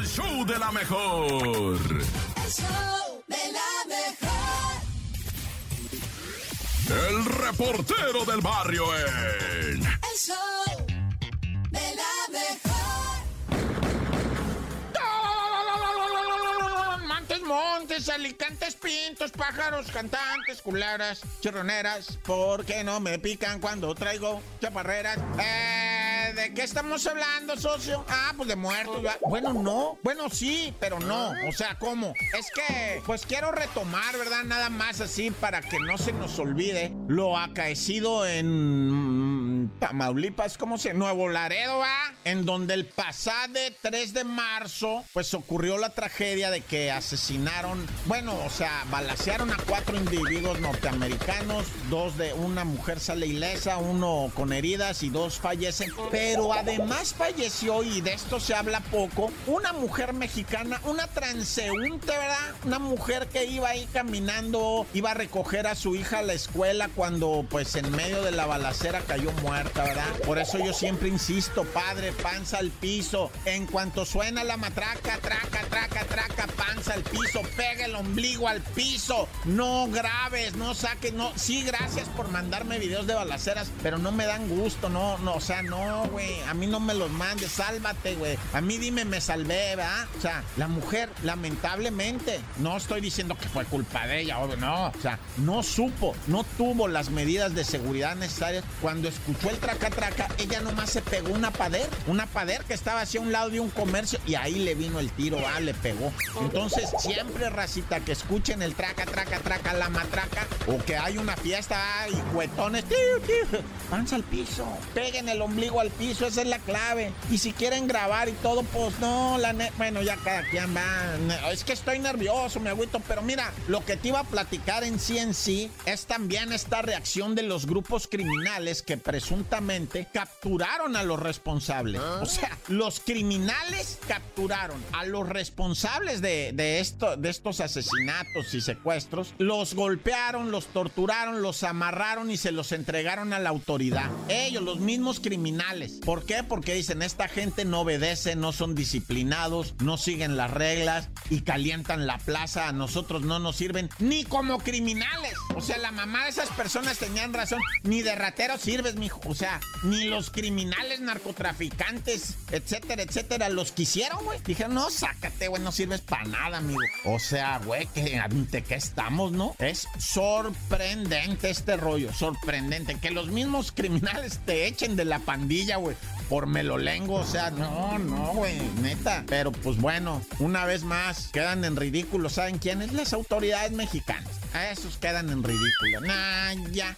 El show de la mejor. El show de la mejor. El reportero del barrio en. El show de la mejor. Montes, montes, alicantes, pintos, pájaros, cantantes, culebras, chirroneras, ¿por qué no me pican cuando traigo chaparreras? Eh, ¿de qué estamos hablando, socio? Ah, pues de muertos. Bueno, no. Bueno, sí, pero no. O sea, ¿cómo? Es que, pues quiero retomar, ¿verdad? Nada más así para que no se nos olvide lo acaecido en Tamaulipas, ¿cómo se? Nuevo Laredo, ¿va? En donde el pasado 3 de marzo, pues ocurrió la tragedia de que asesinaron, bueno, o sea, balacearon a cuatro individuos norteamericanos, dos de una mujer sale ilesa, uno con heridas y dos fallecen, pero además falleció, y de esto se habla poco, una mujer mexicana, una transeúnte, ¿verdad? Una mujer que iba ahí caminando, iba a recoger a su hija a la escuela cuando pues en medio de la balacera cayó muerta, ¿verdad? Por eso yo siempre insisto, padre, panza al piso, en cuanto suena la matraca, traca, traca, traca, panza al piso, pega el ombligo al piso, no grabes, no saques, no, sí, gracias por mandarme videos de balaceras, pero no me dan gusto, no, no, o sea, no, güey, a mí no me los mandes, sálvate, güey, a mí dime, me salvé, ¿verdad? O sea, la mujer, lamentablemente, no estoy diciendo que fue culpa de ella, obvio, no, o sea, no supo, no tuvo las medidas de seguridad necesarias, cuando escuchó el traca, traca, ella nomás se pegó una pader, una pader que estaba hacia un lado de un comercio y ahí le vino el tiro, ah, le pegó. Entonces, siempre, racita, que escuchen el traca, traca, traca, la matraca, o que hay una fiesta ah, y cuetones, tiu, tiu, panza al piso, peguen el ombligo al piso, esa es la clave. Y si quieren grabar y todo, pues no, bueno, ya cada quien va. Es que estoy nervioso, me agüito, pero mira, lo que te iba a platicar en sí en sí es también esta reacción de los grupos criminales que presuntamente capturaron a los responsables. O sea, los criminales capturaron a los responsables de, de esto, de estos asesinatos y secuestros, los golpearon, los torturaron, los amarraron y se los entregaron a la autoridad. Ellos, los mismos criminales. ¿Por qué? Porque dicen, esta gente no obedece, no son disciplinados, no siguen las reglas y calientan la plaza. A nosotros no nos sirven ni como criminales. O sea, la mamá de esas personas tenían razón. Ni de rateros sirves, mijo. O sea, ni los criminales, narcotraficantes, etcétera, etcétera, los quisieron, güey. Dijeron, no, sácate, güey, no sirves para nada, amigo. O sea, güey, que ante qué estamos, ¿no? Es sorprendente este rollo, sorprendente. Que los mismos criminales te echen de la pandilla, güey. Por melolengo, o sea, no, no, güey, neta. Pero pues bueno, una vez más, quedan en ridículo. ¿Saben quiénes? Las autoridades mexicanas. A esos quedan en ridículo. Nah, ya.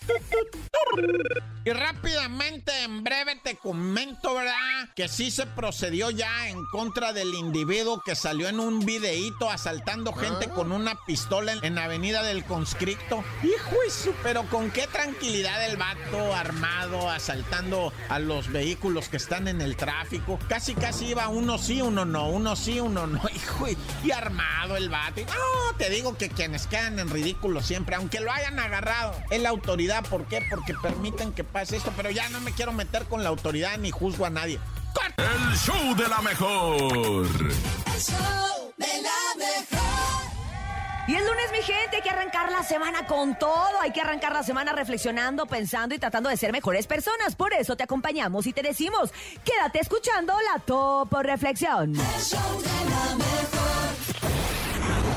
Y rápidamente, en breve te comento, ¿verdad? Que sí se procedió ya en contra del individuo que salió en un videíto asaltando gente con una pistola en, en Avenida del Conscripto. Hijo eso, pero con qué tranquilidad el vato armado asaltando a los vehículos que están en el tráfico. Casi, casi iba uno sí, uno no, uno sí, uno no. Hijo, y, y armado el vato. Y, No, te digo que quienes quedan en ridículo siempre, aunque lo hayan agarrado, es la autoridad. ¿Por qué? Porque permiten que pase esto, pero ya no me quiero meter con la autoridad ni juzgo a nadie. ¡Corta! El show de la mejor. El show de la mejor. Y el lunes, mi gente, hay que arrancar la semana con todo. Hay que arrancar la semana reflexionando, pensando y tratando de ser mejores personas. Por eso te acompañamos y te decimos, quédate escuchando la Topo Reflexión. El show de la mejor.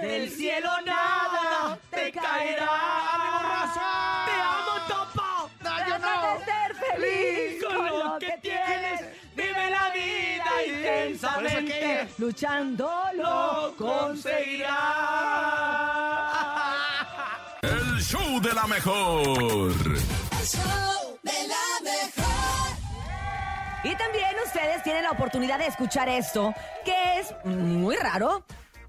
Del cielo nada te caerá. Te amo, Topo. Trata de ser feliz Con lo que tienes, vive la vida intensamente. Luchando Lo conseguirás. El show de la mejor. El show de la mejor. Y también ustedes tienen la oportunidad de escuchar esto, que es muy raro,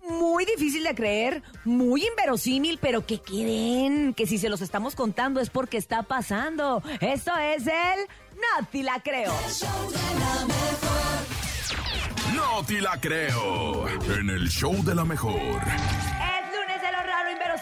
muy difícil de creer, muy inverosímil, pero que creen que si se los estamos contando es porque está pasando. Esto es el No te la creo. show de la mejor. La creo. En el show de la mejor.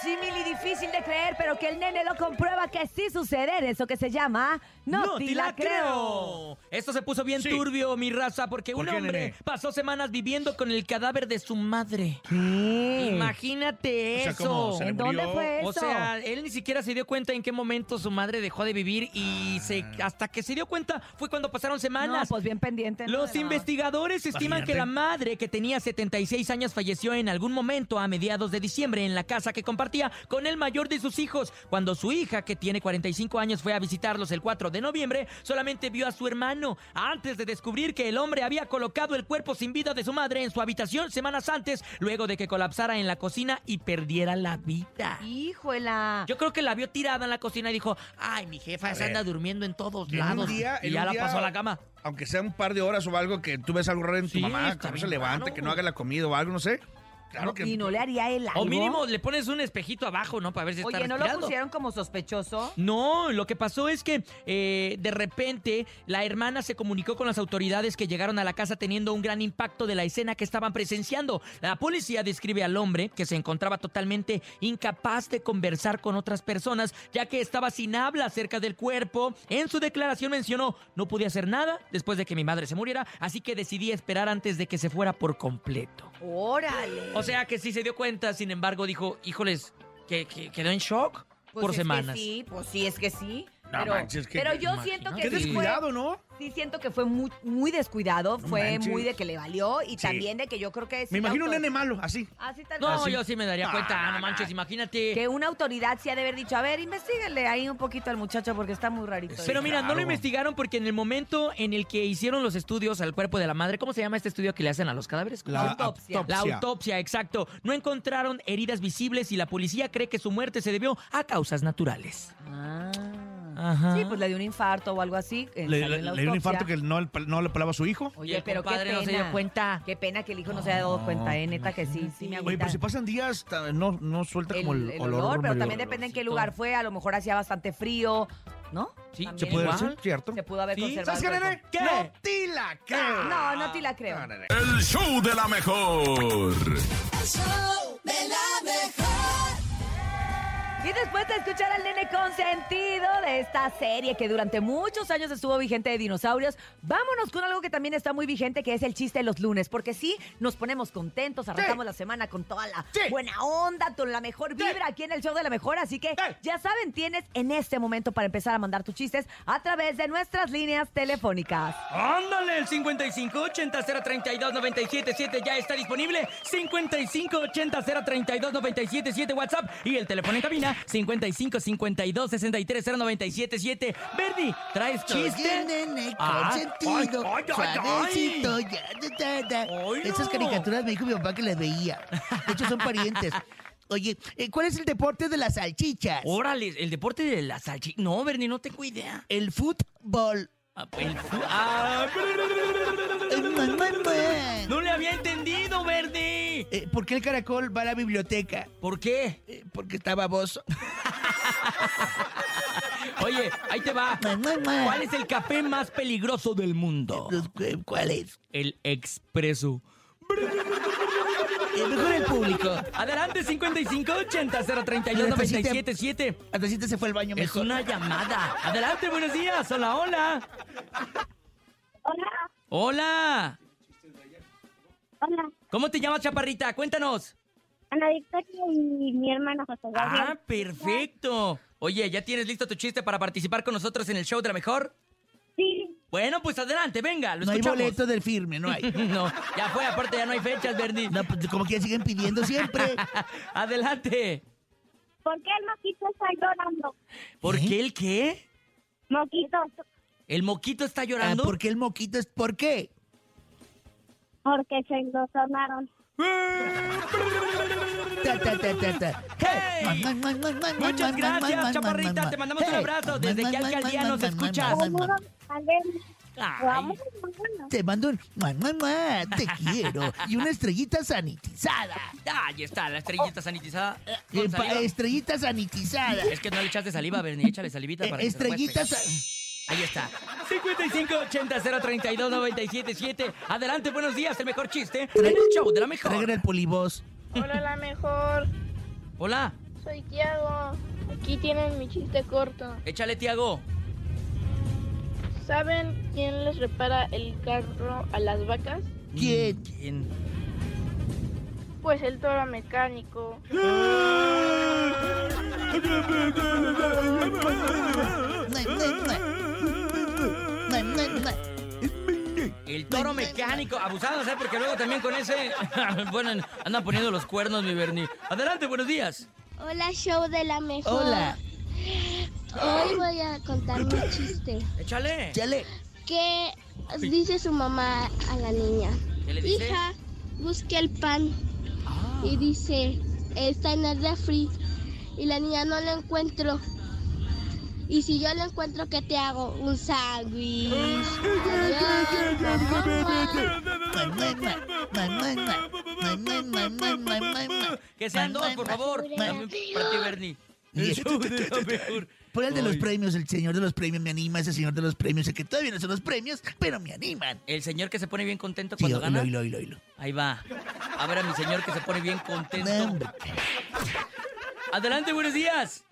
Inverosímil y difícil de creer, pero que el nene lo comprueba que sí sucede en eso que se llama No, te la creo. Esto se puso bien Sí. turbio, mi raza, porque ¿Por un qué, hombre nene? pasó semanas viviendo con el cadáver de su madre. ¿Qué? Imagínate O sea, eso. ¿cómo? ¿Se le ¿En dónde fue eso? O sea, él ni siquiera se dio cuenta en qué momento su madre dejó de vivir y se, hasta que se dio cuenta fue cuando pasaron no, semanas. pues bien pendiente. ¿no? Los investigadores estiman Imagínate. que la madre, que tenía 76 años, falleció en algún momento a mediados de diciembre en la casa que compartía con el mayor de sus hijos. Cuando su hija, que tiene 45 años, fue a visitarlos el 4 de noviembre, solamente vio a su hermano antes de descubrir que el hombre había colocado el cuerpo sin vida de su madre en su habitación semanas antes, luego de que colapsara en la cocina y perdiera la vida. Híjola. Yo creo que la vio tirada en la cocina y dijo, ay, mi jefa se anda durmiendo en todos En un lados. día- y en ya un la día- pasó a la cama. Aunque sea un par de horas o algo que tú ves algo raro en tu Sí, mamá, que no se levante, raro. que no haga la comida o algo, no sé. Claro que. Y no le haría el algo. O mínimo le pones un espejito abajo, ¿no? Para ver si está Oye, ¿no lo pusieron como sospechoso? No, lo que pasó es que eh, de repente la hermana se comunicó con las autoridades que llegaron a la casa teniendo un gran impacto de la escena que estaban presenciando. La policía describe al hombre que se encontraba totalmente incapaz de conversar con otras personas ya que estaba sin habla acerca del cuerpo. En su declaración mencionó, no pude hacer nada después de que mi madre se muriera, así que decidí esperar antes de que se fuera por completo. Órale. O sea que sí se dio cuenta, sin embargo dijo, híjoles, que, que quedó en shock Pues por es que semanas. sí, pues sí, es que sí. No pero, manches, que- pero yo imagínate. siento que Qué sí fue- descuidado, ¿no? Sí, siento que fue muy, muy descuidado, No fue manches. muy de que le valió y Sí. también de que yo creo que sí Me imagino un nene malo, así. Así tal No, yo sí me daría Ah, cuenta, no, manches, imagínate. Que una autoridad sí ha de haber dicho, a ver, investíguenle ahí un poquito al muchacho porque está muy rarito. Sí, Pero mira, no lo investigaron porque en el momento en el que hicieron los estudios al cuerpo de la madre, ¿cómo se llama este estudio que le hacen a los cadáveres? La autopsia. La autopsia, exacto. No encontraron heridas visibles y la policía cree que su muerte se debió a causas naturales. Ah. Ajá. Sí, pues le dio un infarto o algo así. eh, Le, salió le- en la le dio un autopsia. infarto que no, le- no le pelaba a su hijo. Y Oye, el pero qué compadre pena. no se dio cuenta. Qué pena que el hijo no se haya dado cuenta, ¿eh? Neta que sí, sí me Oye, agüita. pero si pasan días, ta- no, no suelta el, como el, el olor. olor, pero medio- también depende en qué olorcito. lugar fue. A lo mejor hacía bastante frío, ¿no? Sí, También Se puede igual. ¿cierto? Se pudo haber Sí. conservado. ¿Sabes qué, el nene? ¿Qué? No te la creo. No, no te la creo. No, nene. El show de la mejor. El show de la mejor. Y después de escuchar al nene consentido de esta serie que durante muchos años estuvo vigente de dinosaurios, vámonos con algo que también está muy vigente, que es el chiste de los lunes. Porque sí, nos ponemos contentos, arrancamos la semana con toda la Sí. buena onda, con la mejor vibra aquí en el show de la mejor. Así que ya saben, tienes en este momento para empezar a mandar tus chistes a través de nuestras líneas telefónicas. Ándale, el 5580-032-977 ya está disponible. 5580-032-977 WhatsApp y el teléfono en cabina 5552-630977. Verdi, ¿traes chiste? nene, Ah, consentido, ay, ay, ay, suavecito, ya, da, da, da. Ay, no. Esas caricaturas me dijo mi papá que las veía. De hecho, son parientes. Oye, eh, ¿cuál es el deporte de las salchichas? Órale, el deporte de la salchi... No, Bernie, no tengo idea. El fútbol. Ah, el fu- ah, man. no le había entendido, Eh, ¿Por qué el caracol va a la biblioteca? ¿Por qué? Eh, porque está baboso. Oye, ahí te va. ¿Cuál es el café más peligroso del mundo? Eh, ¿Cuál es? El expreso. Eh, mejor el público. Adelante, 5580-032-977. Hasta si te se fue al baño Es una llamada. Adelante, buenos días. Hola, hola. Hola, Hola. hola, ¿Cómo te llamas, chaparrita? Cuéntanos. Ana Victoria y mi hermano José Ah, Gabriel. perfecto. Oye, ¿ya tienes listo tu chiste para participar con nosotros en el show de la mejor? Sí, Bueno, pues adelante, venga, lo No hay boleto del firme, no hay. no, ya fue, aparte ya no hay fechas, Verdi. No, pues como que siguen pidiendo siempre. adelante. ¿por qué el moquito está llorando? ¿Por ¿Eh? qué el qué? Moquito, ¿El moquito está Ah, llorando? ¿Por qué el moquito es por qué? Porque se lo. ¡Hey! Muchas gracias, chaparrita. Te mandamos un abrazo. Desde man, alcaldía man, nos escuchas. Ay, mamá. Te mando un mua, te quiero y una estrellita sanitizada. ahí está, la estrellita sanitizada. estrellita sanitizada. Es que no le echaste saliva, Bernie, échale salivita Eh, para que estrellita pegar. Ahí está. 5580-032-977. Adelante, buenos días. El mejor chiste en el show de la mejor. Traigan el polibos. Hola, la mejor. Hola, Soy Tiago. Aquí tienen mi chiste corto. échale, Tiago. ¿Saben quién les repara el carro a las vacas? ¿Quién? ¿Quién? Pues el toro mecánico. El toro mecánico. Abusados, ¿eh? Porque luego también con ese. bueno, andan poniendo los cuernos, mi Bernie. Adelante, buenos días. Hola, show de la mejor. Hola. Hoy voy a contar mi chiste. Échale. Chale. ¿Qué dice su mamá a la niña? ¿Qué le dice? Hija, busque el pan. Ah. Y dice, está en el refri. Y la niña no lo encuentro. Y si yo lo encuentro, ¿qué te hago? Un sándwich. Que sean dos, por favor. Para ti, Bernie. El. Por el de los premios, el señor de los premios me anima, ese señor de los premios, sé que todavía no son los premios, pero me animan. El señor que se pone bien contento cuando gana. Ahí va. A ver a mi señor que se pone bien contento. Adelante, buenos días.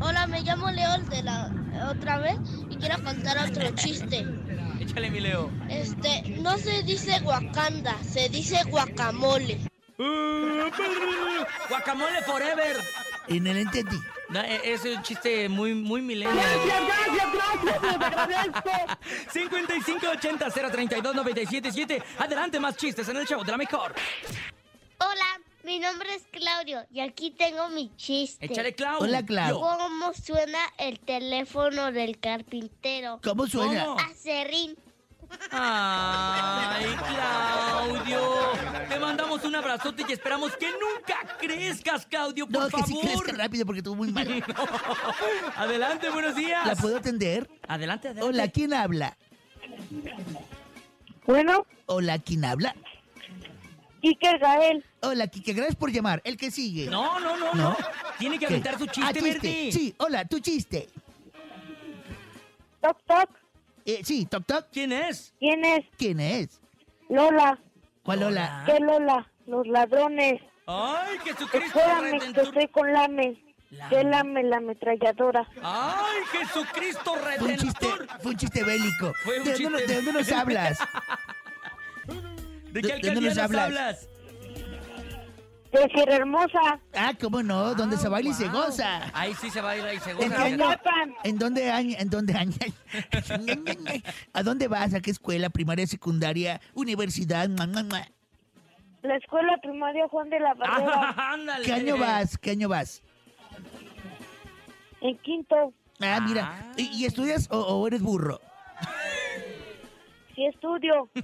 Hola, me llamo León de la otra vez y quiero contar otro chiste. Échale, mi Leo. Este, no se dice Wakanda, se dice guacamole. Guacamole forever. Y no lo entendí. No, e- es un chiste muy, muy milenio. Gracias, gracias, gracias. 5580-032-977. Adelante, más chistes en el show de la mejor. Hola, mi nombre es Claudio y aquí tengo mi chiste. Échale, Clau. Hola, Clau. ¿Cómo suena el teléfono del carpintero? ¿Cómo suena? ¿Cómo? Acerrín. Ay, Claudio. Te mandamos un abrazote y esperamos que nunca crezcas, Claudio, por No, que sí favor. crezca rápido porque estuvo muy mal. Adelante, buenos días. ¿La puedo atender? Adelante, adelante. Hola, ¿quién habla? Bueno, Hola, ¿quién habla? Iker Gael. Hola, Kike, gracias por llamar. El que sigue. No, no, no, ¿No? no. Tiene que ¿Qué? aventar su Ah, chiste. Sí, hola, tu chiste. Toc, toc. Eh, sí, toc toc. ¿Quién es? ¿Quién es? ¿Quién es? Lola. ¿Cuál hola? ¿Qué Lola? Los ladrones. Ay, Jesucristo Espérame, que Redentor. estoy con Lame. ¿Qué Lame la ametralladora? Ay, Jesucristo Fue un chiste, Redentor. fue un chiste bélico. Fue un ¿De, dónde, chiste de dónde nos hablas? ¿De ¿De- qué de dónde alcaldía nos nos hablas? hablas? De Sierra Hermosa. Ah, cómo no, donde se baila y se wow. goza. Ahí sí se baila y se ¿En goza. qué año? Zapan. ¿En dónde año? ¿En dónde año? ¿A dónde vas? ¿A qué escuela? ¿Primaria, secundaria, universidad? La escuela primaria Juan de la Barrera. Ah, ándale. ¿Qué año vas? ¿Qué año vas? en quinto. Ah, Ah. mira. ¿Y, y estudias o, o eres burro? Sí estudio.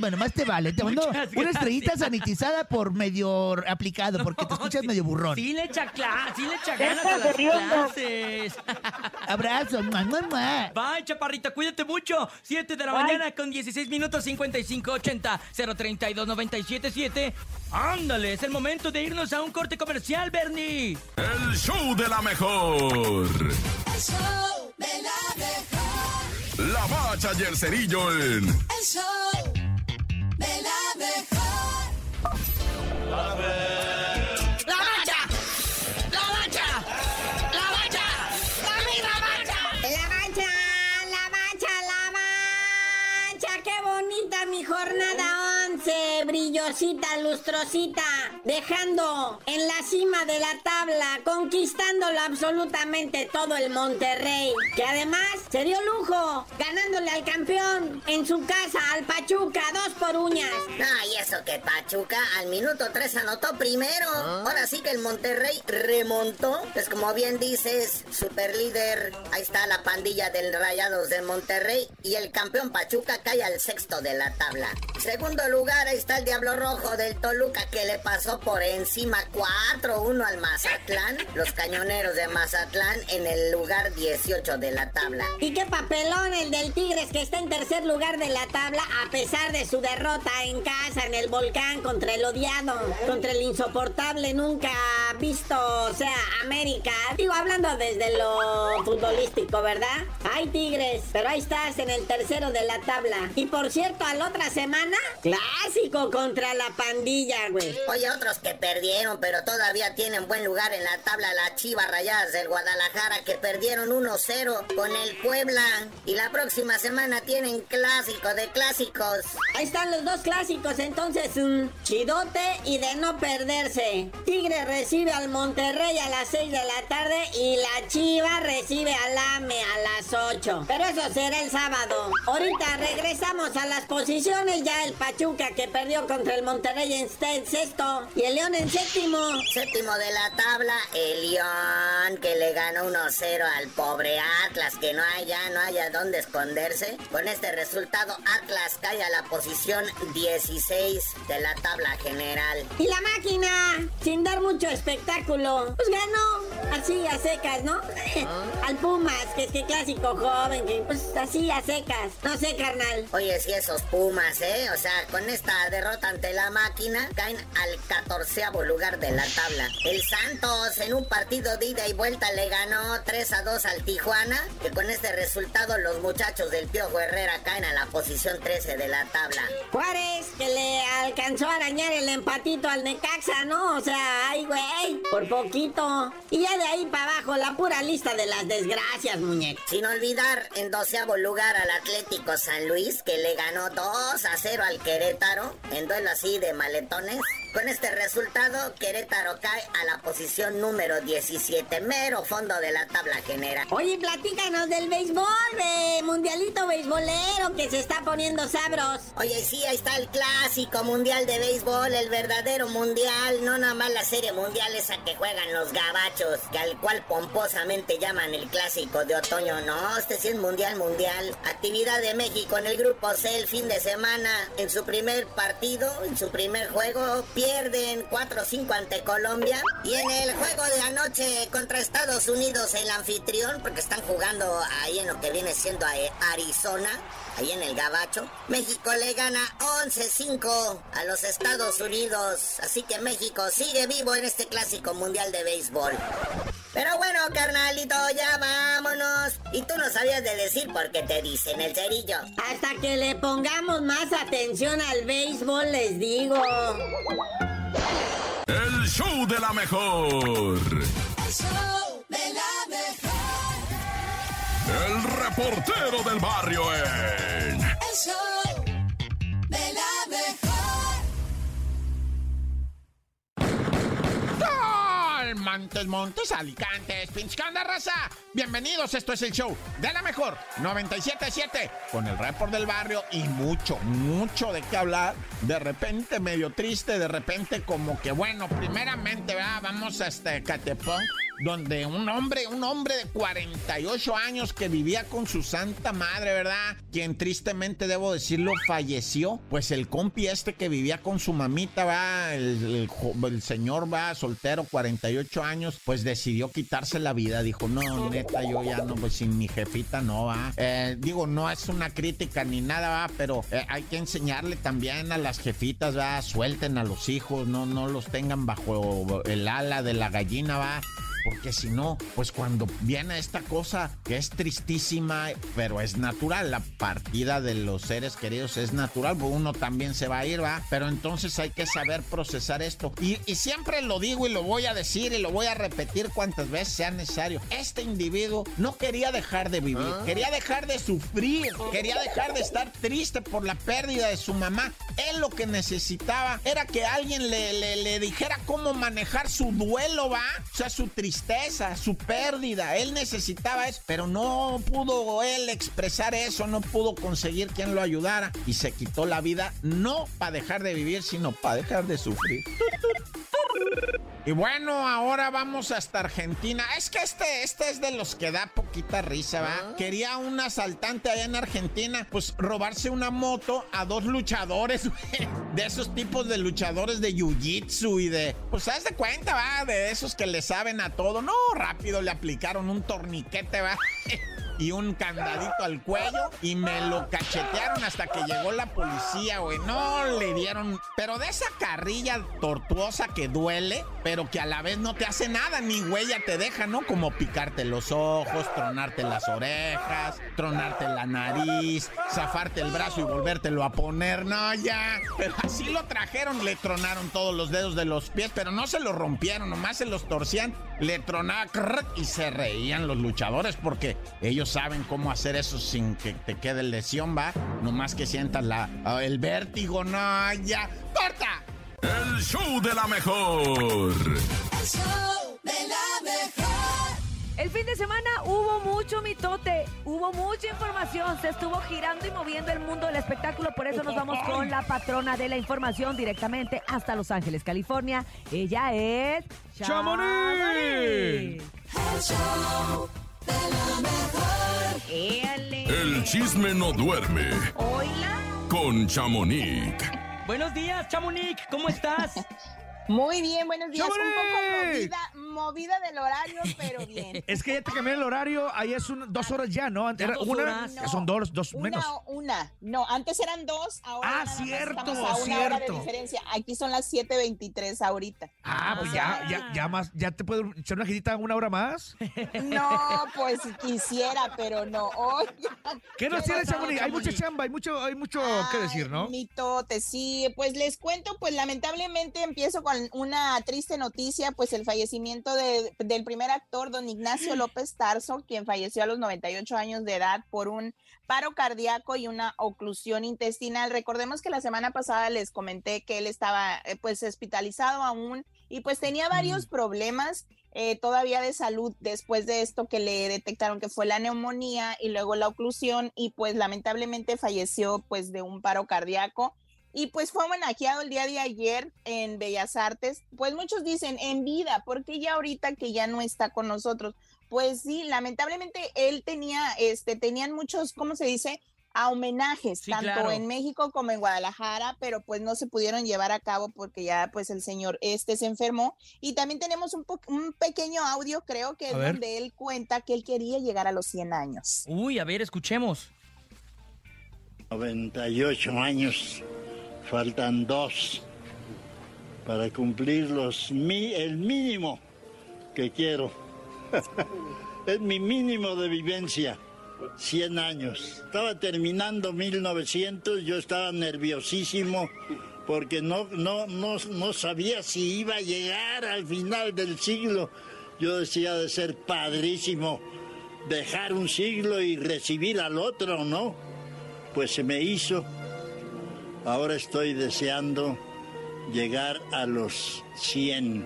Bueno, más te vale. Te mando Muchas una estrellita gracias. sanitizada por medio aplicado, porque te escuchas Sí, medio burrón. Sí le echa cla- sí le echa ganas a las clases. Abrazo. Mua. Bye, chaparrita, cuídate mucho. 7 de la Bye. mañana con 16 minutos 5580 032 977. Ándale, es el momento de irnos a un corte comercial, Bernie. El show de la mejor. El show de la mejor. La bacha y el cerillo en El show de la mejor. ¡La mancha! ¡La mancha! ¡La mancha! ¡La misma mancha! La mancha, la mancha, la mancha. Qué bonita mi jornada 11. Brillosita, lustrosita. Dejando en la cima de la tabla, conquistándolo absolutamente todo el Monterrey. Que además se dio lujo, ganándole al campeón en su casa, al Pachuca, dos por uñas. Ay, eso que Pachuca al minuto 3 anotó primero. Ahora sí que el Monterrey remontó. Pues como bien dices, super líder. Ahí está la pandilla del Rayados de Monterrey. Y el campeón Pachuca cae al sexto de la tabla. Segundo lugar, ahí está el Diablo Rojo del Toluca que le pasó por encima 4-1 al Mazatlán. Los cañoneros de Mazatlán en el lugar 18 de la tabla. Y qué papelón el del Tigres que está en tercer lugar de la tabla a pesar de su derrota en casa en el volcán contra el odiado, contra el insoportable nunca visto, o sea, América. Digo, hablando desde lo futbolístico, ¿verdad? Hay Tigres, pero ahí estás en el tercero de la tabla. Y por cierto, a la otra semana, clásico contra la pandilla, güey. Oye, otros que perdieron, pero todavía tienen buen lugar en la tabla, las Chivas Rayadas del Guadalajara, que perdieron 1-0 con el Puebla. Y la próxima semana tienen clásico de clásicos. Ahí están los dos clásicos, entonces, un chidote y de no perderse. Tigre recibe al Monterrey a las 6 de la tarde y la Chiva recibe al AME a las 8. Pero eso será el sábado. Ahorita regresamos a las posiciones. Ya el Pachuca que perdió contra el Monterrey en sexto y el León en séptimo. Séptimo de la tabla, el León que le ganó 1-0 al pobre Atlas, que no haya, no haya dónde esconderse. Con este resultado, Atlas cae a la posición 16 de la tabla general. Y la máquina, sin dar mucho espectáculo, pues ganó así a secas, ¿no? al Pumas, que es que clásico joven, que pues así a secas. No sé, carnal. Oye, si esos Pumas, ¿eh? O sea, con esta derrota ante la máquina, caen al catorceavo lugar de la tabla. El Santos, en un partido de ida y vuelta, le ganó 3 a 2 al Tijuana, que con este resultado los muchachos del Piojo Herrera caen a la posición 13 de la tabla. Juárez, que le alcanzó a arañar el empatito al Necaxa, ¿no? O sea, ay, güey, por poquito. Y ya de ahí para abajo, la pura lista de las desgracias, muñeco. Sin olvidar, en doceavo lugar al Atlético San Luis, que le ganó 2 a 0 al Querétaro, en duelo así de maletones. Con este resultado, Querétaro cae a la posición número 17, mero fondo de la tabla general. Oye, platícanos del béisbol, de mundialito beisbolero que se está poniendo sabros. Oye, sí, ahí está el clásico mundial de béisbol, el verdadero mundial, no nada más la serie mundial esa que juegan los gabachos, que al cual pomposamente llaman el clásico de otoño. No, este sí es mundial mundial. Actividad de México en el grupo C el fin de semana, en su primer partido, en su primer juego, pierden 4-5 ante Colombia. Y en el juego de anoche contra Estados Unidos, el anfitrión, porque están jugando ahí en lo que viene siendo Arizona, ahí en el Gabacho, México le gana 11-5 a los Estados Unidos. Así que México sigue vivo en este clásico mundial de béisbol. Pero bueno, carnalito, ya vámonos. Y tú no sabías de decir por qué te dicen el cerillo. Hasta que le pongamos más atención al béisbol, les digo. El show de la mejor. El show de la mejor. El reportero del barrio en. El show Montes, Montes, Alicantes, Pinchcanda Raza. Bienvenidos, esto es el show de la mejor 977 con el report del barrio y mucho, mucho de qué hablar. De repente medio triste, de repente como que bueno, primeramente ¿verdad? vamos a este Catepón donde un hombre, un hombre de 48 años que vivía con su santa madre, ¿verdad? Quien tristemente, debo decirlo, falleció. Pues el compi este que vivía con su mamita, va, el, el señor va soltero, 48 años, pues decidió quitarse la vida. Dijo, no, neta, yo ya no, pues sin mi jefita no va. Eh, digo, no es una crítica ni nada, va, pero eh, hay que enseñarle también a las jefitas, va, suelten a los hijos, no, no los tengan bajo el ala de la gallina, va porque si no, pues cuando viene esta cosa que es tristísima, pero es natural, la partida de los seres queridos es natural, pues uno también se va a ir, va, pero entonces hay que saber procesar esto. Y, y, siempre lo digo y lo voy a decir y lo voy a repetir cuantas veces sea necesario. Este individuo no quería dejar de vivir, ¿Ah? quería dejar de sufrir, quería dejar de estar triste por la pérdida de su mamá. Él lo que necesitaba era que alguien le, le, le dijera cómo manejar su duelo, va, o sea, su tristeza tristeza, su pérdida. Él necesitaba eso, pero no pudo él expresar eso, no pudo conseguir quien lo ayudara y se quitó la vida no para dejar de vivir, sino para dejar de sufrir. Y bueno, ahora vamos hasta Argentina. Es que este, este es de los que da poquita risa, ¿va? Quería un asaltante allá en Argentina, pues robarse una moto a dos luchadores, güey. De esos tipos de luchadores de jiu-jitsu y de. Pues, ¿sabes de cuenta, va? De esos que le saben a todo. No, rápido le aplicaron un torniquete, va. y un candadito al cuello y me lo cachetearon hasta que llegó la policía, güey. No le dieron, pero de esa carrilla tortuosa que duele, pero que a la vez no te hace nada, ni huella te deja, ¿no? Como picarte los ojos, tronarte las orejas, tronarte la nariz, zafarte el brazo y volvértelo a poner, no, ya. Pero así lo trajeron, le tronaron todos los dedos de los pies, pero no se los rompieron, nomás se los torcían, le tronaba y se reían los luchadores porque ellos saben cómo hacer eso sin que te quede lesión, va. Nomás que sientas la, el vértigo, no, ya. ¡Corta! El show de la mejor. El show de la mejor. El fin de semana hubo mucho mitote, hubo mucha información, se estuvo girando y moviendo el mundo del espectáculo, por eso nos vamos con la patrona de la información directamente hasta Los Ángeles, California. Ella es ¡Chamonix! El show de la mejor. Éale. El chisme no duerme Oila. con Chamonix. Buenos días, Chamonix, ¿cómo estás? Muy bien, buenos días. Un poco movida, movida del horario, pero bien. Es que ya te cambié el horario, ahí es un- dos horas ya, ¿no? Ya Era dos una, ya son dos, dos Una, menos. una. No, antes eran dos, ahora Ah, nada más cierto, estamos a una hora de cierto. diferencia. Aquí son las 7.23 ahorita. Ah, pues ya, ya, ya más, ya te puedo echar una girita una hora más. No, pues quisiera, pero no. Oigan, ¿Qué nos ¿Qué tienes? Hay mucha chamba, hay mucho, hay mucho que Ay, decir, ¿no? Mitote, sí. Pues les cuento, pues lamentablemente empiezo con una triste noticia, pues el fallecimiento de- del primer actor, don Ignacio López Tarso, quien falleció a los 98 años de edad por un paro cardíaco y una oclusión intestinal. Recordemos que la semana pasada les comenté que él estaba eh, pues hospitalizado aún y pues tenía varios problemas eh, todavía de salud después de esto que le detectaron que fue la neumonía y luego la oclusión y pues lamentablemente falleció pues de un paro cardíaco y pues fue homenajeado el día de ayer en Bellas Artes. Pues muchos dicen en vida, porque ya ahorita que ya no está con nosotros. Pues sí, lamentablemente él tenía, este, tenían muchos, ¿cómo se dice? A homenajes, Sí, tanto claro. en México como en Guadalajara, pero pues no se pudieron llevar a cabo porque ya pues el señor este se enfermó. Y también tenemos un, po- un pequeño audio, creo que es donde él cuenta que él quería llegar a los 100 años. Uy, a ver, escuchemos. 98 años, faltan dos para cumplir los el mínimo que quiero. es mi mínimo de vivencia, 100 años. Estaba terminando 1900, yo estaba nerviosísimo porque no, no, no, no sabía si iba a llegar al final del siglo. Yo decía de ser padrísimo dejar un siglo y recibir al otro, ¿no? Pues se me hizo. Ahora estoy deseando llegar a los 100.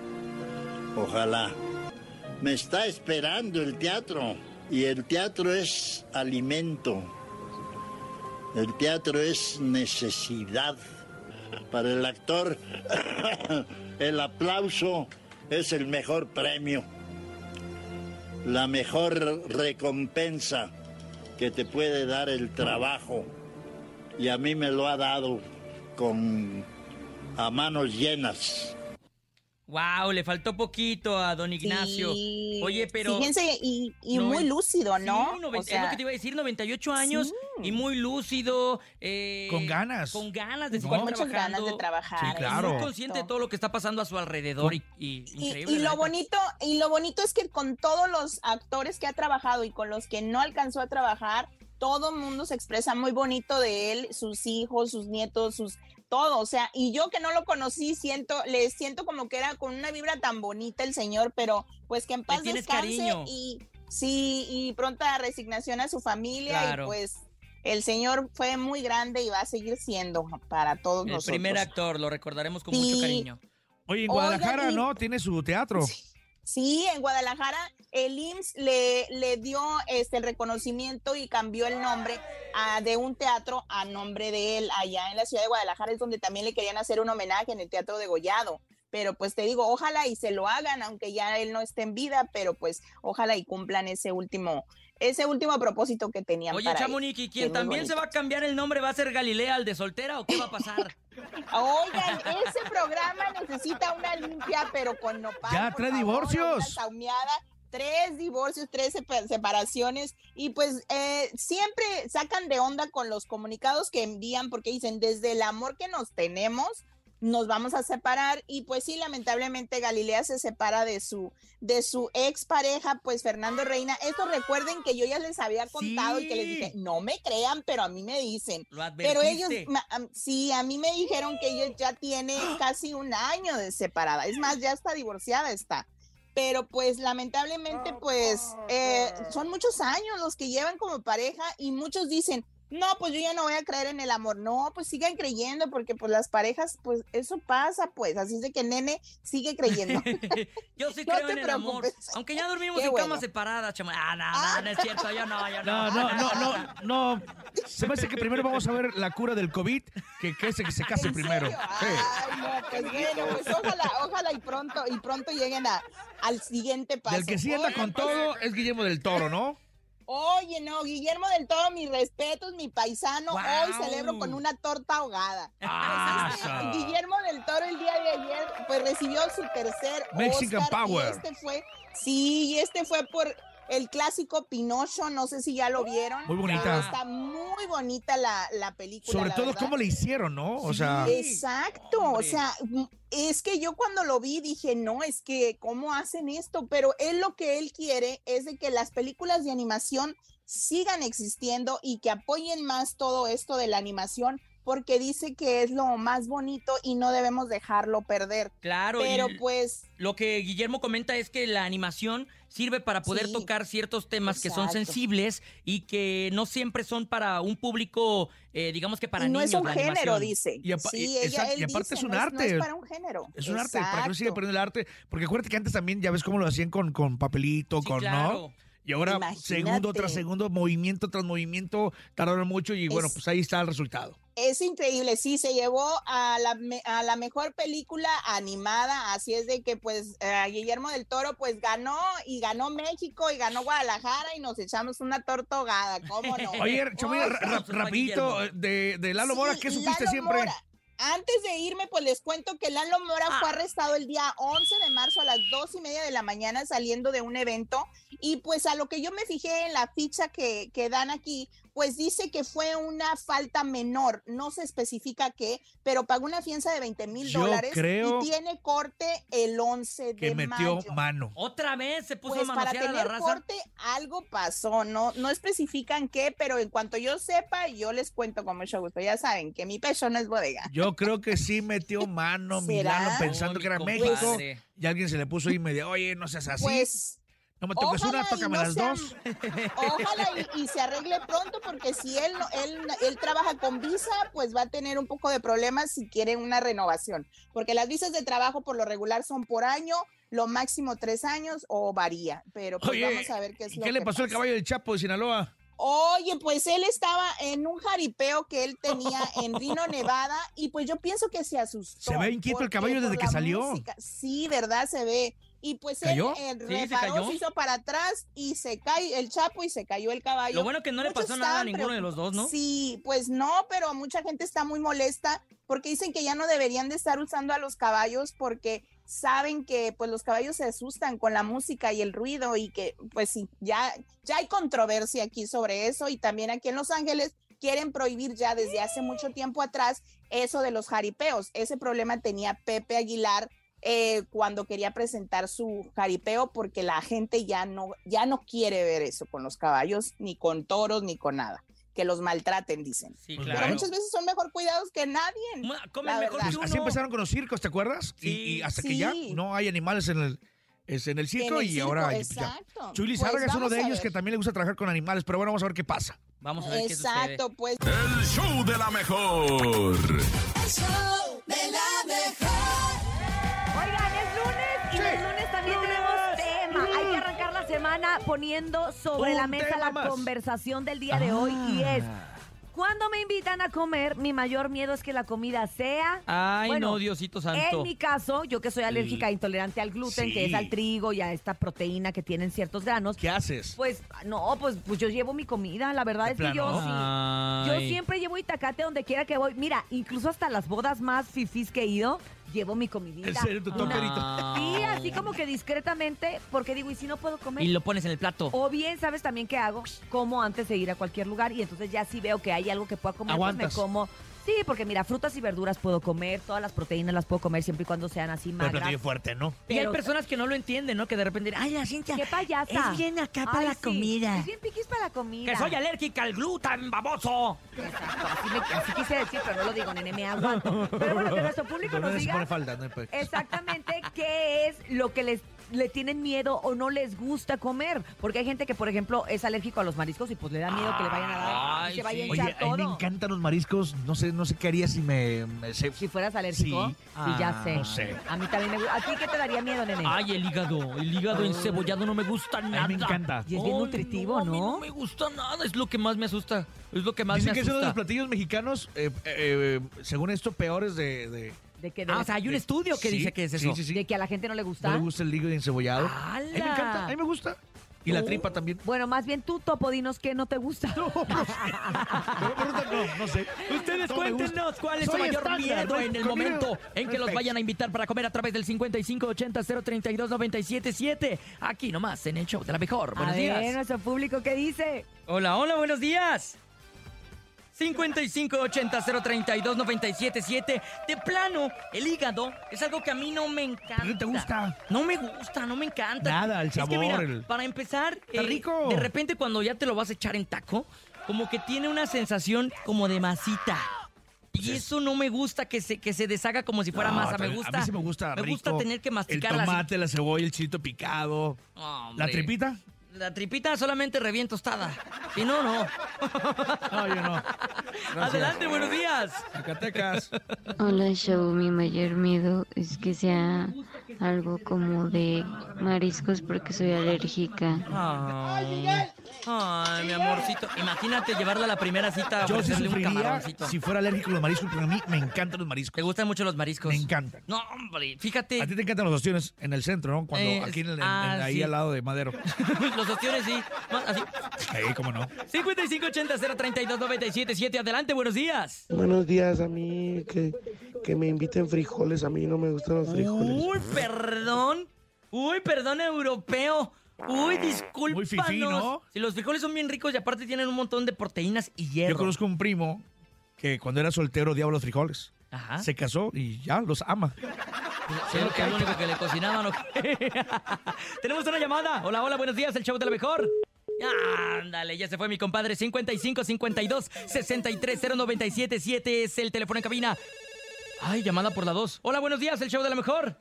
Ojalá. Me está esperando el teatro. Y el teatro es alimento. El teatro es necesidad. Para el actor, el aplauso es el mejor premio. La mejor recompensa que te puede dar el trabajo. Y a mí me lo ha dado con a manos llenas. Wow, le faltó poquito a don Ignacio. Sí. Oye, pero... Fíjense, y, muy lúcido, ¿no? Sí, noven- O sea, es lo que te iba a decir, 98 años y muy lúcido. eh, Con ganas. Con ganas de No. seguir con muchas ganas de trabajar. Sí, claro. Muy consciente de todo lo que está pasando a su alrededor y, y increíble. lo neta. bonito, y lo bonito es que con todos los actores que ha trabajado y con los que no alcanzó a trabajar, todo el mundo se expresa muy bonito de él, sus hijos, sus nietos, sus todo, o sea, y yo que no lo conocí, siento, le siento como que era con una vibra tan bonita el señor, pero pues que en paz tienes descanse cariño. y sí, y pronta resignación a su familia Claro. y pues el señor fue muy grande y va a seguir siendo para todos El nosotros. primer actor, lo recordaremos con Sí. mucho cariño. Oye, en Guadalajara, y- ¿no? Tiene su teatro. Sí, en Guadalajara el IMSS le, le dio este el reconocimiento y cambió el nombre a- de un teatro a nombre de él allá en la ciudad de Guadalajara es donde también le querían hacer un homenaje en el Teatro de Gollado. pero pues te digo, ojalá y se lo hagan, aunque ya él no esté en vida, pero pues ojalá y cumplan ese último, ese último propósito que tenían. Oye, para Chamonix, ¿y que quien también se va a cambiar el nombre va a ser Galilea, el de soltera, o qué va a pasar? Oigan, ese programa necesita una limpia, pero con nopal. Ya, tres favor, divorcios. Saumeada, tres divorcios, tres sepa- separaciones. Y pues eh, siempre sacan de onda con los comunicados que envían porque dicen, desde el amor que nos tenemos, nos vamos a separar. Y pues sí, lamentablemente Galilea se separa de su, de su ex pareja, pues Fernando Reina. Esto recuerden que yo ya les había contado y que les dije, no me crean, pero a mí me dicen. Lo Pero ellos, sí, a mí me dijeron que ella ya tiene casi un año de separada. Es más, ya está divorciada está. Pero pues lamentablemente pues eh, son muchos años los que llevan como pareja y muchos dicen, no, pues yo ya no voy a creer en el amor. No, pues sigan creyendo porque pues las parejas, pues eso pasa pues. Así es de que nene sigue creyendo. Yo sí No creo te en el amor. Aunque ya dormimos Qué en bueno. cama separada, chama. Ah, no, no, no es cierto, yo no, yo No, no. no, no, no, no. Se me hace que primero vamos a ver la cura del COVID, que, que ese que se case ¿En primero. serio? Sí. Ay, no, pues bueno, pues ojalá, ojalá y pronto, y pronto lleguen a, al siguiente paso. Del que sí anda con pues, todo es Guillermo del Toro, ¿no? Oye, no, Guillermo del Toro, mis respetos, mi paisano, hoy celebro con una torta ahogada. Ah, Pues, este, Guillermo del Toro el día de ayer, pues recibió su tercer Mexican Oscar, y Power. este fue, sí, y este fue por el clásico Pinocho, no sé si ya lo vieron. Muy bonita. Está muy bonita la, la película. Sobre la todo verdad. cómo le hicieron, ¿no? O sea, Exacto, Hombre. o sea, es que yo cuando lo vi dije, no, es que cómo hacen esto, pero él lo que él quiere es de que las películas de animación sigan existiendo y que apoyen más todo esto de la animación porque dice que es lo más bonito y no debemos dejarlo perder. Claro, Pero y pues lo que Guillermo comenta es que la animación sirve para poder Sí, tocar ciertos temas que son sensibles y que no siempre son para un público, eh, digamos que para y no niños. es un la género, animación. dice. Y apa- sí, y- ella, él y aparte dice, es un no no arte. es para un género. es un arte, para que no siga perdiendo el arte. Porque acuérdate que antes también, ya ves cómo lo hacían con, con papelito, Sí, con, claro. ¿no? Y ahora, Imagínate. segundo tras segundo, movimiento tras movimiento, tardaron mucho y bueno, Es- pues ahí está el resultado. Es increíble, sí, se llevó a la, me- a la mejor película animada, así es de que pues eh, Guillermo del Toro pues ganó y ganó México y ganó Guadalajara y nos echamos una torta ahogada, ¿cómo no? Oye, Chamoy, Oigan, ra- ra- Aplausos para rapidito, eh, de, de Lalo Mora, Sí, ¿qué supiste Lalo siempre? Mora. Antes de irme, pues les cuento que Lalo Mora Ah. fue arrestado el día 11 de marzo a las dos y media de la mañana saliendo de un evento. Y pues a lo que yo me fijé en la ficha que, que dan aquí, pues dice que fue una falta menor. No se especifica qué, pero pagó una fianza de 20 mil dólares creo y tiene corte el 11 Que de metió mayo. mano. Otra vez se puso Pues a para a la raza. corte algo pasó, no, no especifican qué, pero en cuanto yo sepa, yo les cuento con mucho gusto. Ya saben que mi pecho no es bodega. Yo creo que sí metió mano. Milano pensando que era México y alguien se le puso ahí medio, oye, no seas así. Pues no me toques una, ojalá tócame no las sean- dos. Ojalá y, y se arregle pronto porque si él, él, él trabaja con visa, pues va a tener un poco de problemas si quiere una renovación. Porque las visas de trabajo por lo regular son por año, lo máximo tres años o varía. Pero pues Oye, vamos a ver qué es ¿y lo qué le pasó al caballo del Chapo de Sinaloa? Oye, pues él estaba en un jaripeo que él tenía en Reno, Nevada, y pues yo pienso que se asustó. Se ve inquieto el caballo desde que salió. música- Sí, ¿verdad? Se ve. Y pues él se reparó, cayó. se hizo para atrás y se cae el chapo y se cayó el caballo. Lo bueno que no le pasó nada a ninguno de los dos, ¿no? Sí, pues no, pero mucha gente está muy molesta porque dicen que ya no deberían de estar usando a los caballos porque saben que pues los caballos se asustan con la música y el ruido y que pues sí, ya, ya hay controversia aquí sobre eso y también aquí en Los Ángeles quieren prohibir ya desde hace mucho tiempo atrás eso de los jaripeos. Ese problema tenía Pepe Aguilar eh, cuando quería presentar su jaripeo porque la gente ya no, ya no quiere ver eso con los caballos, ni con toros, ni con nada. Que los maltraten, dicen. Sí, Pues claro. Pero muchas veces son mejor cuidados que nadie. Comen mejor que Pues uno. así empezaron con los circos, ¿te acuerdas? Y- Sí. y, hasta que ya no hay animales en el, es en el circo En el y circo, ahora exacto. Chuy Pues es uno de ellos ver. que también le gusta trabajar con animales, pero bueno, vamos a ver qué pasa. Vamos a ver qué sucede. Exacto, pues. El show de la mejor. El show de la los lunes también tenemos tema. Hay que arrancar la semana poniendo sobre Un la mesa la más. conversación del día de hoy y es Cuando me invitan a comer, mi mayor miedo es que la comida sea... Ay, bueno, no, Diosito santo. En mi caso, yo que soy alérgica e intolerante al gluten, Sí. que es al trigo y a esta proteína que tienen ciertos granos, ¿Qué haces? pues no, pues, pues yo llevo mi comida. La verdad ¿De es que yo sí. Yo Ay. siempre llevo itacate donde quiera que voy. Mira, incluso hasta las bodas más fifís que he ido, llevo mi comidita. ¿En serio, tu Una- toperito? Sí, así como que discretamente, porque digo, ¿y si no puedo comer? Y lo pones en el plato. O bien, ¿sabes también qué hago? Como antes de ir a cualquier lugar y entonces ya si veo que hay algo que pueda comer, pues me como. Sí, porque mira, frutas y verduras puedo comer, todas las proteínas las puedo comer siempre y cuando sean así Pero magras. platillo fuerte, ¿no? y hay pero- personas que no lo entienden, ¿no? Que de repente, ay, la Cintia, ¡Qué payasa! es bien acá para Ay, la sí, comida. Es bien piquis para la comida. Que soy alérgica al gluten, baboso. Exacto, así, me- así quise decir, pero no lo digo, nene, me aguanto. Pero bueno, que nuestro público No nos se diga pone falda, no hay pe- exactamente qué es lo que les le tienen miedo o no les gusta comer. Porque hay gente que, por ejemplo, es alérgico a los mariscos y pues le da miedo que le vayan a dar y Ay, se vaya sí. a Oye, hinchar a mí me todo. encantan los mariscos. No sé, no sé qué haría si me... me- se- Si fueras alérgico, Sí. sí, ya sé. no sé. A mí también me gusta. ¿A ti qué te daría miedo, nene? Ay, el hígado, el hígado encebollado no me gusta nada. me encanta. Y es bien nutritivo, A mí ¿no? no me gusta nada, es lo que más me asusta. Es lo que más Dicen me que es uno de los asusta. platillos mexicanos, eh, eh, eh, según esto, peores de... de- De que, de- Ah, o sea, hay un de- estudio que sí, dice que es sí, eso. sí, sí. de que a la gente no le gusta. No le gusta el hígado encebollado. A mí me encanta, a mí me gusta. Y la tripa también. Bueno, más bien tú, Topo, dinos qué no te gusta. No, no sé. Ustedes No me gusta. cuéntenos cuál es su Soy mayor estándar, miedo no en el momento en que los vayan a invitar para comer a través del 5580-032-977. Aquí nomás en el show de la mejor. Buenos a días. ver, nuestro público, ¿qué dice? Hola, hola, buenos días. 5580-032-977. De plano, el hígado es algo que a mí no me encanta. ¿Por qué te gusta? No me gusta, no me encanta. Nada, el Es que sabor, mira, el- para empezar, eh, rico. de repente cuando ya te lo vas a echar en taco, como que tiene una sensación como de masita. Y eso no me gusta que se, que se deshaga como si fuera No, masa. Me gusta. A mí sí me gusta Me rico. gusta tener que masticarla. El tomate, la cebolla, el chilito picado. Hombre. ¿La tripita? La tripita solamente reviento tostada. Si no, no. No, yo no. Adelante, buenos días. Zacatecas. Hola show, mi mayor miedo es que sea algo como de mariscos porque soy alérgica. Ay, ay, mi amorcito. Imagínate llevarla a la primera cita a Yo sí ofrecerle un sufriría camaroncito. si fuera alérgico a los mariscos, porque a mí me encantan los mariscos. ¿Te gustan mucho los mariscos? Me encantan. No, hombre, fíjate. A ti te encantan los ostiones en el centro, ¿no? Cuando Eh, aquí en el- en- ah, en- ahí sí. al lado de Madero. los ostiones, sí. No, Así. Ahí, cómo no. 5580-032-977. Adelante, buenos días. Buenos días, a mí que, que me inviten frijoles, a mí no me gustan los frijoles. Uy, perdón. Uy, perdón, europeo. Uy, discúlpanos. Muy fifí, ¿no? Si los frijoles son bien ricos y aparte tienen un montón de proteínas y hierro. Yo conozco un primo que cuando era soltero odiaba los frijoles. Ajá. Se casó y ya los ama. Sí, lo que es lo único que le cocinaban. ¿o qué? Tenemos una llamada. Hola, hola, buenos días, el show de la mejor. Ándale, ya se fue mi compadre. 55 52 63 0977 es el teléfono en cabina. Ay, llamada por la 2. Hola, buenos días, el show de la mejor.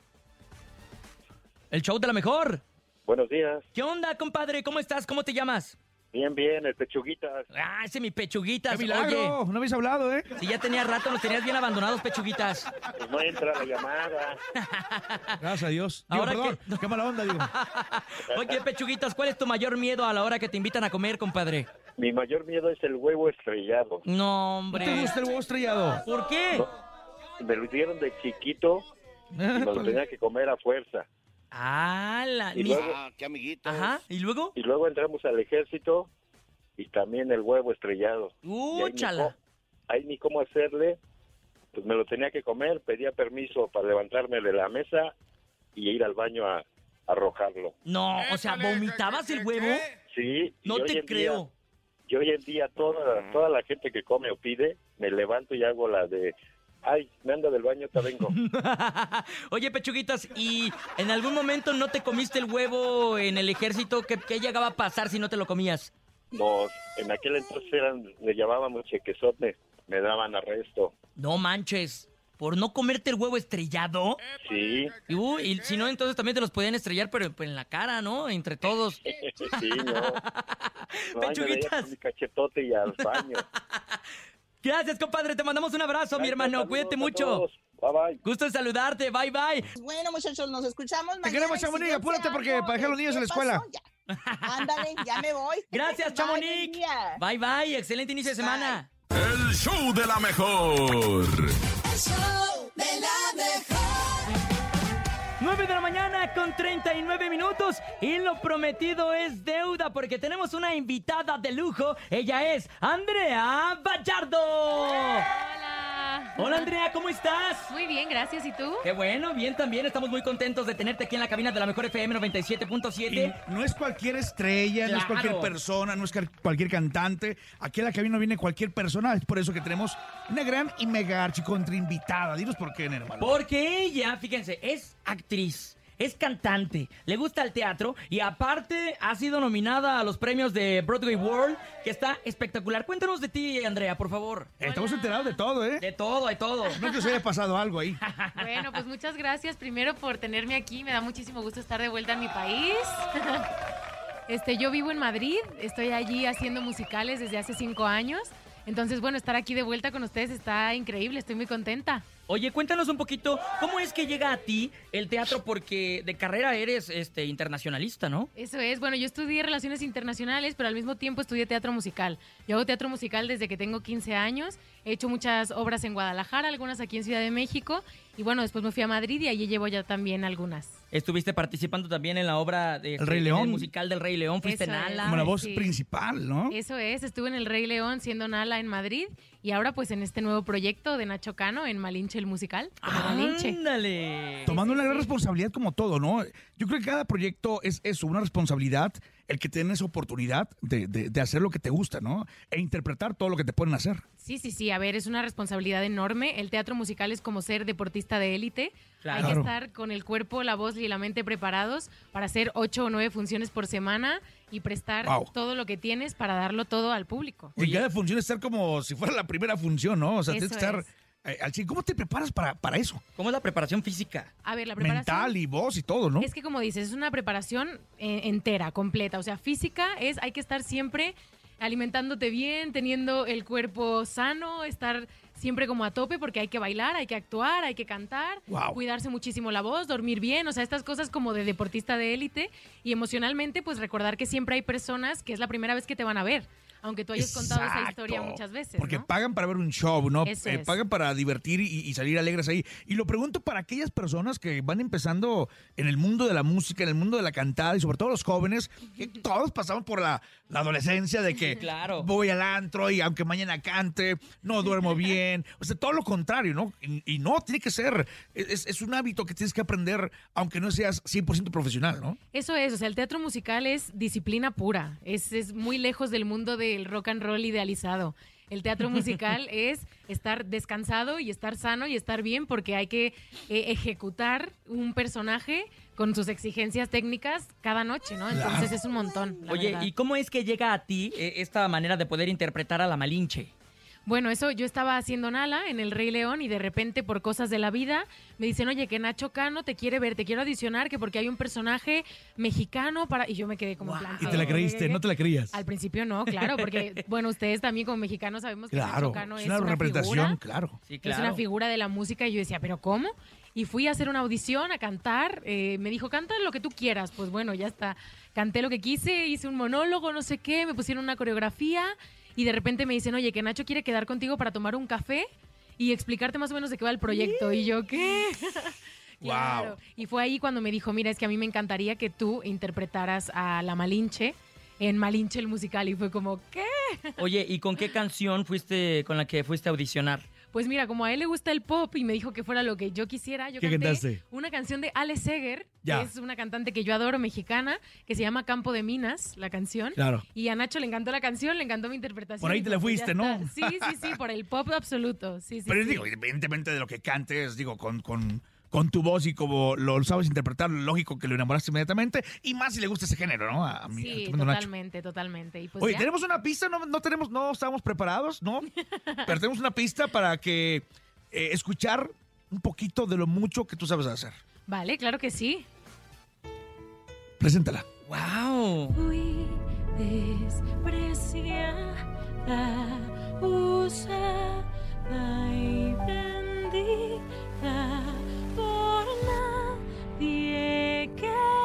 El show de la mejor. Buenos días. ¿Qué onda, compadre? ¿Cómo estás? ¿Cómo te llamas? Bien, bien, el pechuguitas. Ah, ese mi pechuguitas. ¡Qué milagro! Oye, No habéis hablado, ¿eh? si ya tenía rato, nos tenías bien abandonados, pechuguitas. Pues no entra la llamada. Gracias a Dios. Digo, Ahora perdón, qué mala onda, digo. Oye, pechuguitas, ¿cuál es tu mayor miedo a la hora que te invitan a comer, compadre? Mi mayor miedo es el huevo estrellado. No, ¿No hombre. te gusta el huevo estrellado? ¿Por qué? Me lo dieron de chiquito y me lo tenía que comer a fuerza. Ah, la... Y luego, qué amiguitos. Ajá, ¿y luego? y luego entramos al ejército y también el huevo estrellado. Y ahí ni ¡Úchala! cómo- Ahí ni cómo hacerle, pues me lo tenía que comer, pedía permiso para levantarme de la mesa y ir al baño a, a arrojarlo. No, o sea, ¿vomitabas el huevo? Sí. y No te en día- creo. Y hoy en día toda, toda la gente que come o pide, me levanto y hago la de, ay, me ando del baño, te vengo. Oye, pechuguitas, ¿y en algún momento no te comiste el huevo en el ejército? ¿Qué, qué llegaba a pasar si no te lo comías? Nos, en aquel entonces eran, le llamábamos chequezote, me daban arresto. No manches. ¿Por no comerte el huevo estrellado? Sí, Y, uy, y si no, entonces también te los podían estrellar, pero pues, en la cara, ¿no? Entre todos. sí, no. No, me Pechuguitas. con mi cachetote y al baño. Gracias, compadre. Te mandamos un abrazo, mi hermano. Cuídate mucho. Bye, bye. Gusto en saludarte. Bye, bye. Bueno, muchachos, nos escuchamos Te queremos, si Chamonix. Dios Apúrate porque para dejar los niños en la ¿qué escuela. pasó? Ya. Ándale, ya me voy. Gracias, Bye, Chamonix. día. Bye, bye. Excelente inicio de semana. El show de la mejor. 9 de la mañana con 39 minutos y lo prometido es deuda porque tenemos una invitada de lujo. Ella es Andrea Vallardo. Hola Andrea, ¿cómo estás? Muy bien, gracias. ¿Y tú? Qué bueno, bien también. Estamos muy contentos de tenerte aquí en la cabina de la mejor FM 97.7. Y no es cualquier estrella, no es cualquier persona, no es cualquier cantante. Aquí a la cabina viene cualquier persona. Es por eso que tenemos una gran y mega archicontra invitada. Dinos por qué, hermano. Porque ella, fíjense, es actriz. Es cantante, le gusta el teatro y aparte ha sido nominada a los premios de Broadway World, que está espectacular. Cuéntanos de ti, Andrea, por favor. Estamos enterados de todo, ¿eh? De todo, de todo. No que se haya pasado algo ahí. Bueno, pues muchas gracias primero por tenerme aquí. Me da muchísimo gusto estar de vuelta en mi país. Este, yo vivo en Madrid, estoy allí haciendo musicales desde hace cinco años. Entonces, bueno, estar aquí de vuelta con ustedes está increíble, estoy muy contenta. Oye, cuéntanos un poquito, ¿cómo es que llega a ti el teatro? Porque de carrera eres este internacionalista, ¿no? Eso es, bueno, yo estudié Relaciones Internacionales, pero al mismo tiempo estudié teatro musical. Yo hago teatro musical desde que tengo 15 años, he hecho muchas obras en Guadalajara, algunas aquí en Ciudad de México, y bueno, después me fui a Madrid y allí llevo ya también algunas. Estuviste participando también en la obra de El Rey León. musical del Rey León, fuiste Eso es. Nala. Como la voz sí. principal, ¿no? Eso es, estuve en El Rey León siendo Nala en Madrid y ahora pues en este nuevo proyecto de Nacho Cano en Malinche el musical. como Malinche. Ándale. Tomando una gran responsabilidad como todo, ¿no? Yo creo que cada proyecto es eso, una responsabilidad, el que tienes oportunidad de, de- de hacer lo que te gusta, ¿no? E interpretar todo lo que te a hacer. Sí, sí, sí, a ver, es una responsabilidad enorme. El teatro musical es como ser deportista de élite. Claro. Hay que estar con el cuerpo, la voz y la mente preparados para hacer ocho o nueve funciones por semana y prestar Wow. todo lo que tienes para darlo todo al público. Y cada función estar como si fuera la primera función, ¿no? O sea, tienes que estar es. Eh. ¿Cómo te preparas para, para eso? ¿Cómo es la preparación física? A ver, la preparación... Mental y voz y todo, ¿no? Es que como dices, es una preparación eh, entera, completa. O sea, física es, hay que estar siempre alimentándote bien, teniendo el cuerpo sano, estar siempre como a tope porque hay que bailar, hay que actuar, hay que cantar, Wow. cuidarse muchísimo la voz, dormir bien, o sea, estas cosas como de deportista de élite y emocionalmente pues recordar que siempre hay personas que es la primera vez que te van a ver, aunque tú hayas contado esa Exacto. historia muchas veces, Porque ¿no? pagan para ver un show, ¿no? Eso Eh, es. pagan para divertir y, y salir alegres ahí. Y lo pregunto para aquellas personas que van empezando en el mundo de la música, en el mundo de la cantada y sobre todo los jóvenes, que todos pasamos por la, la adolescencia de que Claro. voy al antro y aunque mañana cante, no duermo bien. O sea, todo lo contrario, ¿no? Y, y no, tiene que ser, es, es un hábito que tienes que aprender aunque no seas 100% profesional, ¿no? Eso es, o sea, el teatro musical es disciplina pura, es, es muy lejos del mundo del rock and roll idealizado. El teatro musical es estar descansado y estar sano y estar bien porque hay que eh, ejecutar un personaje con sus exigencias técnicas cada noche, ¿no? Entonces Claro. es un montón. la Oye, verdad. ¿y cómo es que llega a ti eh, esta manera de poder interpretar a la Malinche? Bueno, eso yo estaba haciendo Nala en El Rey León y de repente por cosas de la vida me dicen, oye, que Nacho Cano te quiere ver, te quiero adicionar, que porque hay un personaje mexicano para... Y yo me quedé como plan... Y te la ¿qué? creíste, no te la creías. Al principio no, claro, porque bueno, ustedes también como mexicanos sabemos que Claro, Nacho Cano es es, una representación, figura, claro. Sí, es una figura de la música y yo decía, ¿pero cómo? Y fui a hacer una audición, a cantar, eh, me dijo, canta lo que tú quieras, pues bueno, ya está, canté lo que quise, hice un monólogo, no sé qué, me pusieron una coreografía y de repente me dicen, oye, que Nacho quiere quedar contigo para tomar un café y explicarte más o menos de qué va el proyecto. Y yo, ¿qué? Claro. Wow. Y fue ahí cuando me dijo, mira, es que a mí me encantaría que tú interpretaras a la Malinche en Malinche el musical. Y fue como, ¿qué? Oye, ¿y con qué canción fuiste con la que fuiste a audicionar? Pues mira, como a él le gusta el pop y me dijo que fuera lo que yo quisiera, yo ¿Qué canté cantaste? una canción de Ale Seger, Ya. que es una cantante que yo adoro, mexicana, que se llama Campo de Minas, la canción. Claro. Y a Nacho le encantó la canción, le encantó mi interpretación. Por ahí y te le pues, ya fuiste, ¿no? está. Sí, sí, sí, por el pop absoluto. Sí, sí, Pero sí. digo, independientemente de lo que cantes, digo, con, con, con tu voz y como lo sabes interpretar, lógico que lo enamoraste inmediatamente. Y más si le gusta ese género, ¿no? A mí, Sí, Nacho. totalmente, totalmente. Y pues Oye, ya. tenemos una pista, no, no tenemos, no estamos preparados, ¿no? Pero tenemos una pista para que eh, escuchar un poquito de lo mucho que tú sabes hacer. Vale, claro que sí. Preséntala. ¡Wow! Fui despreciada, usada y vendida querida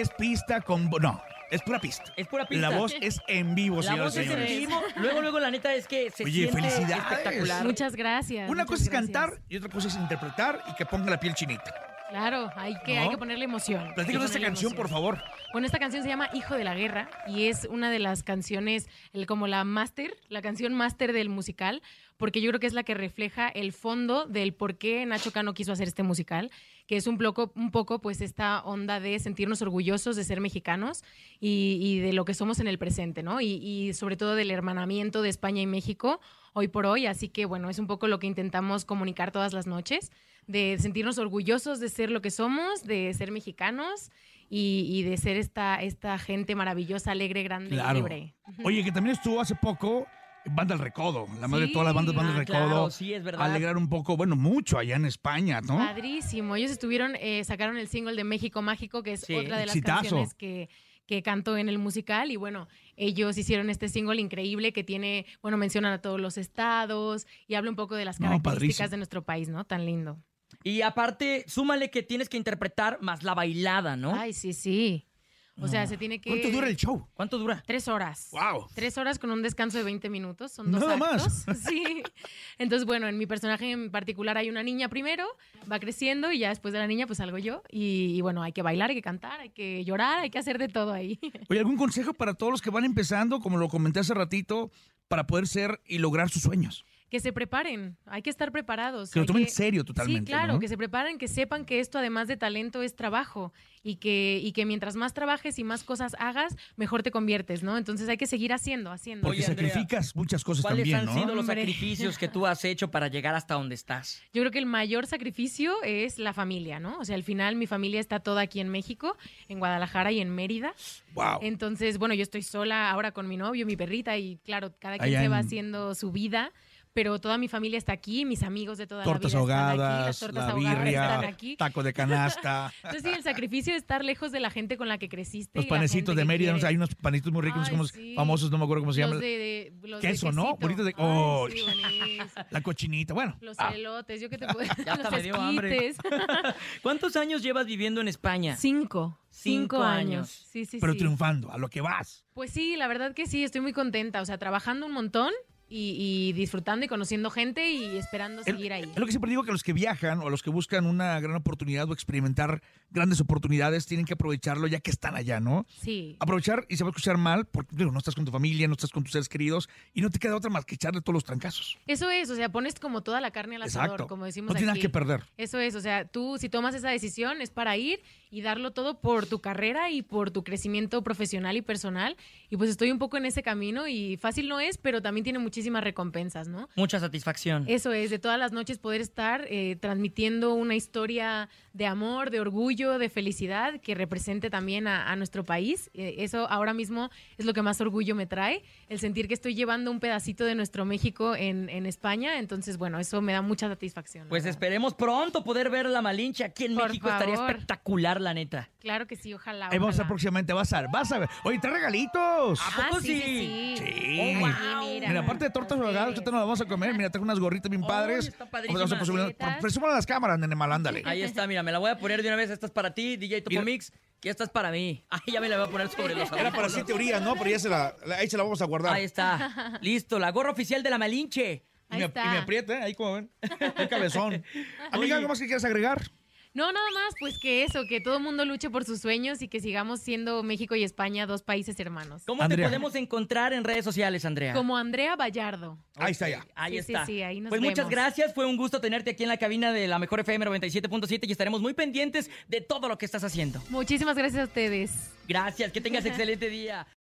es pista con... No, es pura pista. Es pura pista. La voz es en vivo, La señoras voz y es en señores. vivo. Luego, luego, la neta es que se Oye, siente felicidades. espectacular. Muchas gracias. Una muchas cosa es gracias. cantar y otra cosa es interpretar y que ponga la piel chinita. Claro, hay que, ¿No? hay que ponerle emoción. Hay que Platícanos esta ponerle canción, por favor. Bueno, esta canción se llama Hijo de la Guerra y es una de las canciones, el, como la máster, la canción máster del musical, porque yo creo que es la que refleja el fondo del por qué Nacho Cano quiso hacer este musical, que es un poco, un poco pues esta onda de sentirnos orgullosos de ser mexicanos y, y de lo que somos en el presente, ¿no? Y, y sobre todo del hermanamiento de España y México hoy por hoy, así que bueno, es un poco lo que intentamos comunicar todas las noches, de sentirnos orgullosos de ser lo que somos, de ser mexicanos y, y de ser esta, esta gente maravillosa, alegre, grande y Claro. libre. Oye, que también estuvo hace poco Banda del Recodo, la madre de todas las bandas Banda del Ah, claro, Recodo. sí, es verdad. Alegrar un poco, bueno, mucho allá en España, ¿no? Padrísimo. Ellos estuvieron, eh, sacaron el single de México Mágico, que es Sí. otra de las Exitazo. canciones que, que canto en el musical. Y bueno, ellos hicieron este single increíble que tiene, bueno, mencionan a todos los estados y habla un poco de las características de nuestro país, ¿no? Tan lindo. Y aparte, súmale que tienes que interpretar más la bailada, ¿no? Ay, sí, sí. O sea, se tiene que... ¿Cuánto dura el show? ¿Cuánto dura? Tres horas. ¡Wow! Tres horas con un descanso de 20 minutos. Son dos Nada actos. más. Sí. Entonces, bueno, en mi personaje en particular hay una niña primero, va creciendo y ya después de la niña pues salgo yo. Y, y bueno, hay que bailar, hay que cantar, hay que llorar, hay que hacer de todo ahí. Oye, ¿algún consejo para todos los que van empezando, como lo comenté hace ratito, para poder ser y lograr sus sueños? Que se preparen, hay que estar preparados. Que lo tomen en serio totalmente, Sí, claro, ¿no? que se preparen, que sepan que esto además de talento es trabajo y que, y que mientras más trabajes y más cosas hagas, mejor te conviertes, ¿no? Entonces hay que seguir haciendo, haciendo. Porque sacrificas muchas cosas ¿Cuáles también, han ¿no? sido los Hombre. sacrificios que tú has hecho para llegar hasta donde estás? Yo creo que el mayor sacrificio es la familia, ¿no? O sea, al final mi familia está toda aquí en México, en Guadalajara y en Mérida. Wow. Entonces, bueno, yo estoy sola ahora con mi novio, mi perrita, y claro, cada quien Allá se va en- haciendo su vida. Pero toda mi familia está aquí, mis amigos de toda Tortas la vida están aquí, ahogadas, las tortas la ahogadas están birria, aquí. taco de canasta, Entonces, sí, el sacrificio de estar lejos de la gente con la que creciste. los panecitos de Mérida, no hay unos panitos muy ricos, no Ay, sí. famosos, no me acuerdo cómo se Los llaman. de, de- los de Queso, ¿no? quesito. Bolitas de... Ay, ¡Oh! sí, la cochinita, bueno. Los ah, elotes, yo que te puedo... Ya hasta los me dio hambre. esquites. ¿Cuántos años llevas viviendo en España? Cinco. Cinco, Cinco años. años. Sí, sí, pero sí. triunfando, a lo que vas. Pues sí, la verdad que sí, estoy muy contenta. O sea, trabajando un montón y, y disfrutando y conociendo gente y esperando seguir ahí. Es lo que siempre digo que los que viajan o los que buscan una gran oportunidad o experimentar grandes oportunidades tienen que aprovecharlo ya que están allá, ¿no? Sí. Aprovechar y se va a escuchar mal porque digo, no estás con tu familia, no estás con tus seres queridos y no te queda otra más que echarle todos los trancazos. Eso es, o sea, pones como toda la carne al asador, Exacto. como decimos No tienes aquí. que perder. Eso es, o sea, tú si tomas esa decisión es para ir y darlo todo por tu carrera y por tu crecimiento profesional y personal. Y pues estoy un poco en ese camino y fácil no es, pero también tiene muchísimas recompensas, ¿no? Mucha satisfacción. Eso es, de todas las noches poder estar eh, transmitiendo una historia de amor, de orgullo, de felicidad que represente también a, a nuestro país. Eh, eso ahora mismo es lo que más orgullo me trae, el sentir que estoy llevando un pedacito de nuestro México en, en España. Entonces, bueno, eso me da mucha satisfacción. Pues verdad. esperemos pronto poder ver la Malinche aquí en Por México. Estaría espectacular, la neta. Claro que sí, ojalá. Ahí vamos a ojalá. próximamente, vas a ver, vas a ver. Oye, trae regalitos. ¿A poco Ah, sí, sí, sí. Sí. Oh, wow. Mira, aparte de tortas regadas, ahorita nos las vamos a comer. Mira, traje unas gorritas bien padres. está Vamos a las cámaras, nene mal, ándale. Ahí está, mira, me la voy a poner de una vez. Esta es para ti, DJ Topo Mira. Mix. Y esta es para mí. Ay, ya me la voy a poner sobre los Era para así teoría, ¿no? Pero ya se la, la- ahí se la vamos a guardar. Ahí está. Listo, la gorra oficial de la Malinche. Y Ahí me, está. y me aprieta, ¿eh? ahí como ven. Qué cabezón. Amiga, ¿algo más que quieras agregar? No, nada más, pues que eso, que todo el mundo luche por sus sueños y que sigamos siendo México y España dos países hermanos. ¿Cómo Andrea. te podemos encontrar en redes sociales, Andrea? Como Andrea Vallardo. Ahí está ya. Ahí Sí, sí, está. sí, ahí nos pues muchas gracias, fue un gusto tenerte aquí en la cabina de la Mejor FM 97.7 y estaremos muy pendientes de todo lo que estás haciendo. Muchísimas gracias a ustedes. Gracias, que tengas excelente día.